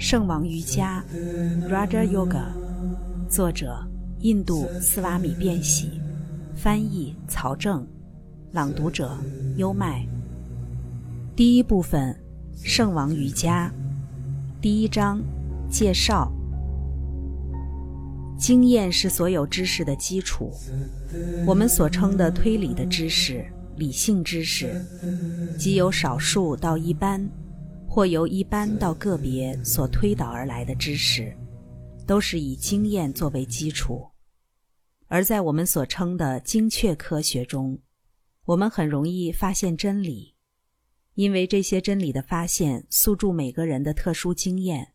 圣王瑜伽 （Raja Yoga），作者印度斯瓦米·变喜，翻译曹正，朗读者优麦。第一部分：圣王瑜伽。第一章介绍。经验是所有知识的基础。我们所称的推理的知识、理性知识，即由少数到一般。或由一般到个别所推导而来的知识，都是以经验作为基础。而在我们所称的精确科学中，我们很容易发现真理，因为这些真理的发现诉诸每个人的特殊经验。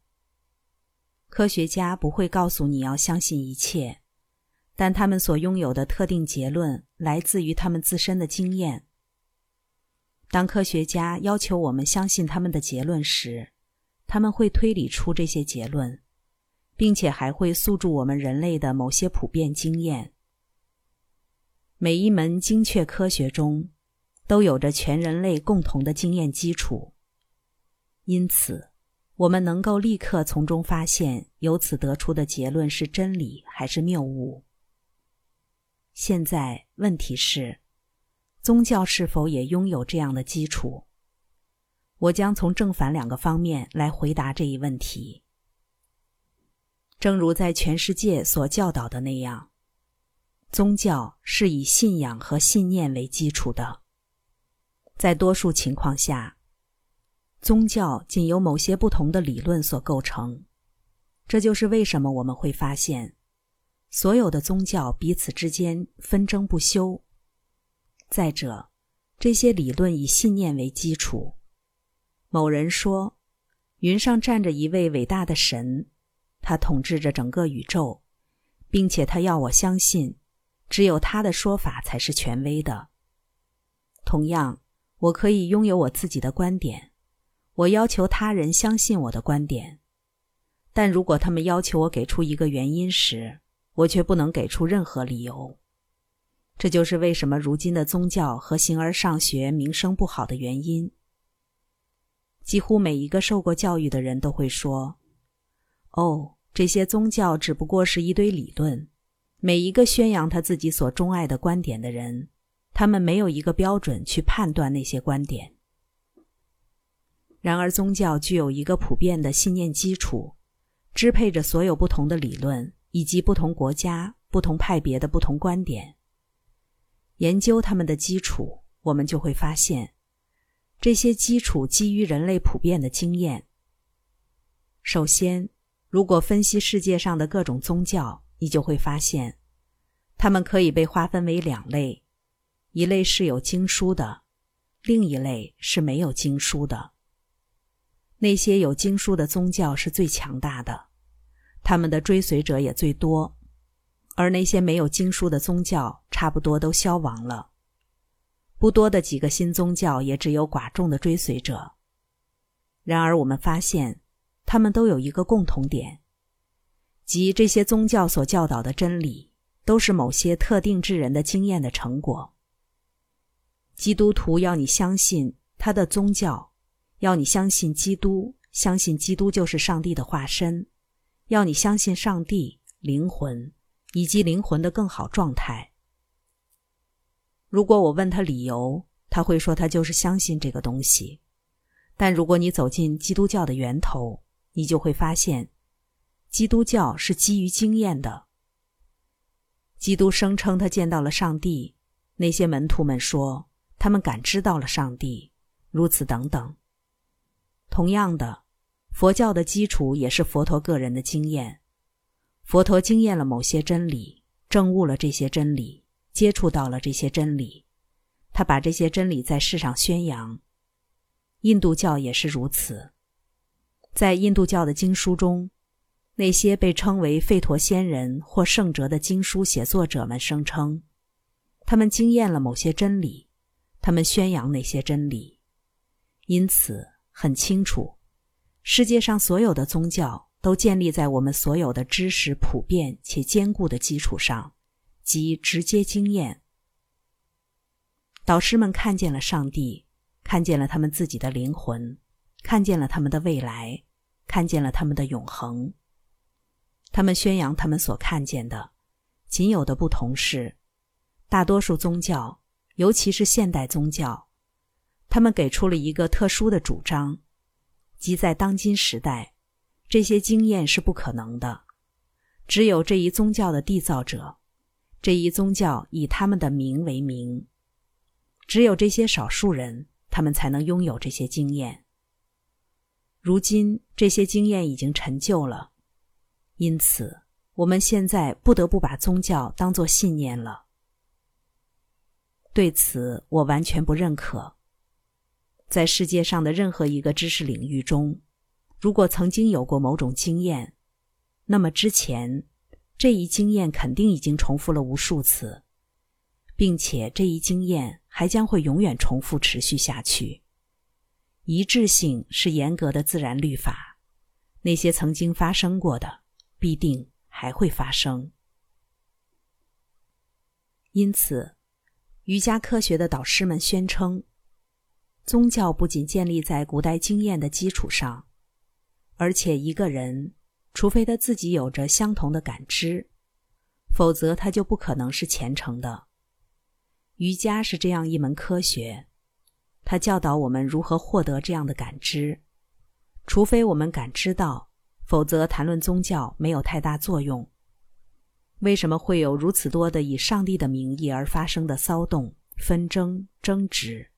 科学家不会告诉你要相信一切，但他们所拥有的特定结论来自于他们自身的经验。当科学家要求我们相信他们的结论时，他们会推理出这些结论，并且还会诉诸我们人类的某些普遍经验。每一门精确科学中，都有着全人类共同的经验基础，因此，我们能够立刻从中发现由此得出的结论是真理还是谬误。现在，问题是。宗教是否也拥有这样的基础？我将从正反两个方面来回答这一问题。正如在全世界所教导的那样，宗教是以信仰和信念为基础的。在多数情况下，宗教仅由某些不同的理论所构成。这就是为什么我们会发现，所有的宗教彼此之间纷争不休。再者，这些理论以信念为基础。某人说，云上站着一位伟大的神，他统治着整个宇宙，并且他要我相信，只有他的说法才是权威的。同样，我可以拥有我自己的观点，我要求他人相信我的观点，但如果他们要求我给出一个原因时，我却不能给出任何理由。这就是为什么如今的宗教和形而上学名声不好的原因。几乎每一个受过教育的人都会说：“哦，这些宗教只不过是一堆理论。”每一个宣扬他自己所钟爱的观点的人，他们没有一个标准去判断那些观点。然而，宗教具有一个普遍的信念基础，支配着所有不同的理论以及不同国家、不同派别的不同观点。研究他们的基础，我们就会发现，这些基础基于人类普遍的经验。首先，如果分析世界上的各种宗教，你就会发现，它们可以被划分为两类：一类是有经书的，另一类是没有经书的。那些有经书的宗教是最强大的，他们的追随者也最多。而那些没有经书的宗教，差不多都消亡了。不多的几个新宗教也只有寡众的追随者。然而，我们发现，他们都有一个共同点，即这些宗教所教导的真理，都是某些特定之人的经验的成果。基督徒要你相信他的宗教，要你相信基督，相信基督就是上帝的化身，要你相信上帝灵魂。以及灵魂的更好状态。如果我问他理由，他会说他就是相信这个东西。但如果你走进基督教的源头，你就会发现，基督教是基于经验的。基督声称他见到了上帝，那些门徒们说他们感知到了上帝，如此等等。同样的，佛教的基础也是佛陀个人的经验。佛陀经验了某些真理，证悟了这些真理，接触到了这些真理，他把这些真理在世上宣扬。印度教也是如此，在印度教的经书中，那些被称为吠陀仙人或圣哲的经书写作者们声称，他们经验了某些真理，他们宣扬那些真理。因此，很清楚，世界上所有的宗教。都建立在我们所有的知识普遍且坚固的基础上，即直接经验。导师们看见了上帝，看见了他们自己的灵魂，看见了他们的未来，看见了他们的永恒。他们宣扬他们所看见的，仅有的不同是，大多数宗教，尤其是现代宗教，他们给出了一个特殊的主张，即在当今时代，这些经验是不可能的。只有这一宗教的缔造者，这一宗教以他们的名为名，只有这些少数人，他们才能拥有这些经验。如今，这些经验已经陈旧了。因此，我们现在不得不把宗教当作信念了。对此，我完全不认可。在世界上的任何一个知识领域中，如果曾经有过某种经验，那么之前这一经验肯定已经重复了无数次，并且这一经验还将会永远重复持续下去。一致性是严格的自然律法，那些曾经发生过的。必定还会发生。因此，瑜伽科学的导师们宣称，宗教不仅建立在古代经验的基础上，而且一个人，除非他自己有着相同的感知，否则他就不可能是虔诚的。瑜伽是这样一门科学，它教导我们如何获得这样的感知，除非我们感知到。否则，谈论宗教没有太大作用。为什么会有如此多的以上帝的名义而发生的骚动、纷争、争执？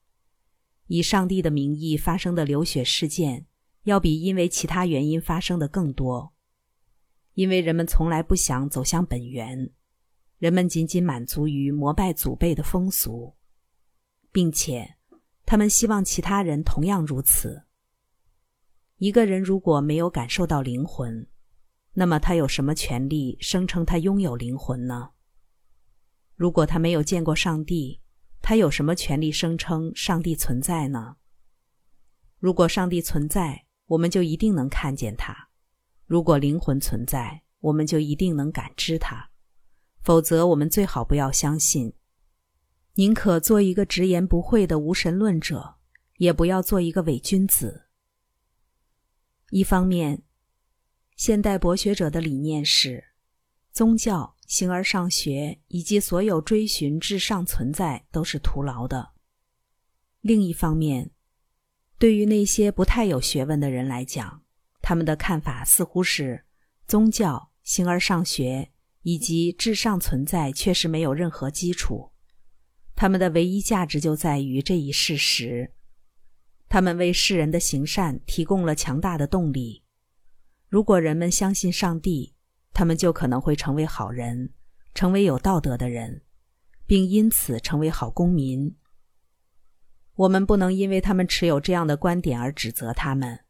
以上帝的名义发生的流血事件，要比因为其他原因发生的更多。因为人们从来不想走向本源，人们仅仅满足于膜拜祖辈的风俗，并且他们希望其他人同样如此。一个人如果没有感受到灵魂，那么他有什么权利声称他拥有灵魂呢？如果他没有见过上帝，他有什么权利声称上帝存在呢？如果上帝存在，我们就一定能看见他；如果灵魂存在，我们就一定能感知它。否则，我们最好不要相信，宁可做一个直言不讳的无神论者，也不要做一个伪君子。一方面，现代博学者的理念是，宗教、形而上学以及所有追寻至上存在都是徒劳的；另一方面，对于那些不太有学问的人来讲，他们的看法似乎是，宗教、形而上学以及至上存在确实没有任何基础，他们的唯一价值就在于这一事实。他们为世人的行善提供了强大的动力。如果人们相信上帝，他们就可能会成为好人，成为有道德的人，并因此成为好公民。我们不能因为他们持有这样的观点而指责他们，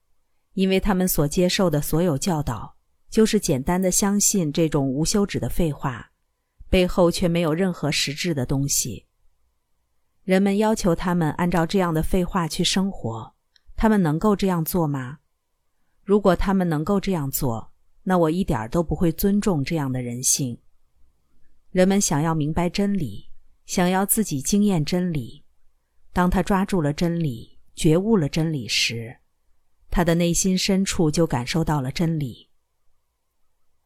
因为他们所接受的所有教导就是简单的相信这种无休止的废话，背后却没有任何实质的东西。人们要求他们按照这样的废话去生活，他们能够这样做吗？如果他们能够这样做，那我一点都不会尊重这样的人性。人们想要明白真理，想要自己经验真理。当他抓住了真理，觉悟了真理时，他的内心深处就感受到了真理。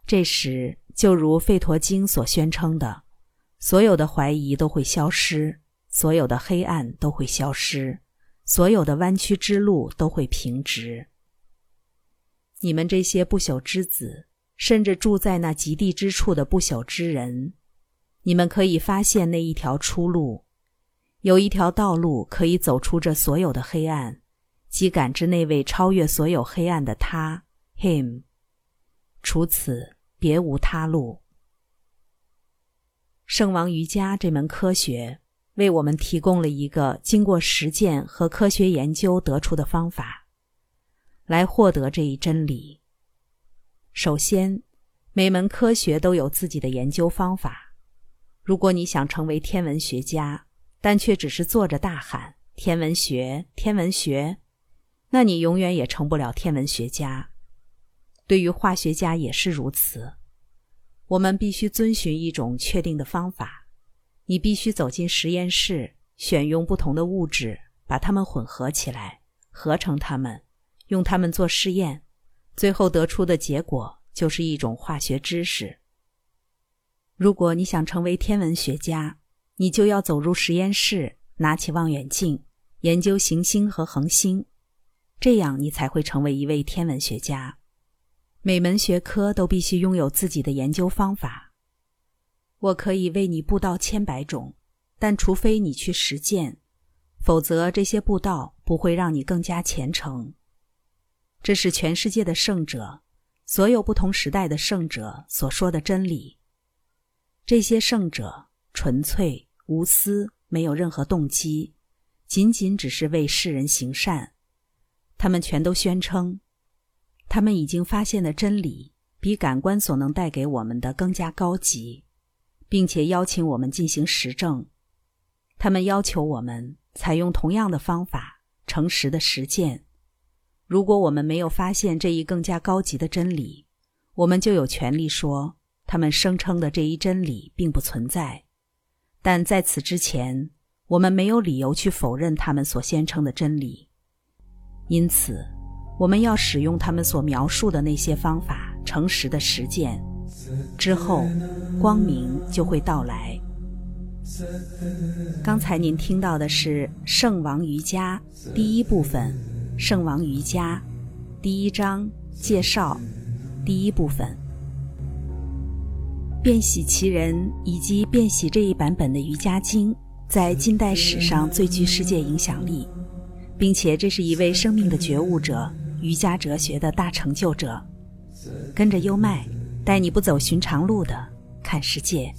这时，就如《吠陀经》所宣称的，所有的怀疑都会消失。所有的黑暗都会消失，所有的弯曲之路都会平直。你们这些不朽之子，甚至住在那极地之处的不朽之人，你们可以发现那一条出路，有一条道路可以走出这所有的黑暗，即感知那位超越所有黑暗的他，Him。除此，别无他路。圣王瑜伽这门科学。为我们提供了一个经过实践和科学研究得出的方法，来获得这一真理。首先，每门科学都有自己的研究方法。如果你想成为天文学家，但却只是坐着大喊“天文学，天文学”，那你永远也成不了天文学家。对于化学家也是如此。我们必须遵循一种确定的方法。你必须走进实验室，选用不同的物质，把它们混合起来，合成它们，用它们做试验，最后得出的结果就是一种化学知识。如果你想成为天文学家，你就要走入实验室，拿起望远镜，研究行星和恒星，这样你才会成为一位天文学家。每门学科都必须拥有自己的研究方法。我可以为你布道千百种，但除非你去实践，否则这些布道不会让你更加虔诚。这是全世界的圣者，所有不同时代的圣者所说的真理。这些圣者纯粹无私，没有任何动机，仅仅只是为世人行善。他们全都宣称。他们已经发现的真理比感官所能带给我们的更加高级，并且邀请我们进行实证。他们要求我们采用同样的方法，诚实的实践。如果我们没有发现这一更加高级的真理，我们就有权利说他们声称的这一真理并不存在。但在此之前，我们没有理由去否认他们所宣称的真理。因此。我们要使用他们所描述的那些方法，诚实的实践，之后，光明就会到来。刚才您听到的是《圣王瑜伽》第一部分，《圣王瑜伽》第一章介绍，第一部分。变喜其人以及变喜这一版本的《瑜伽经》在近代史上最具世界影响力，并且这是一位生命的觉悟者。瑜伽哲学的大成就者，跟着优麦，带你不走寻常路的看世界。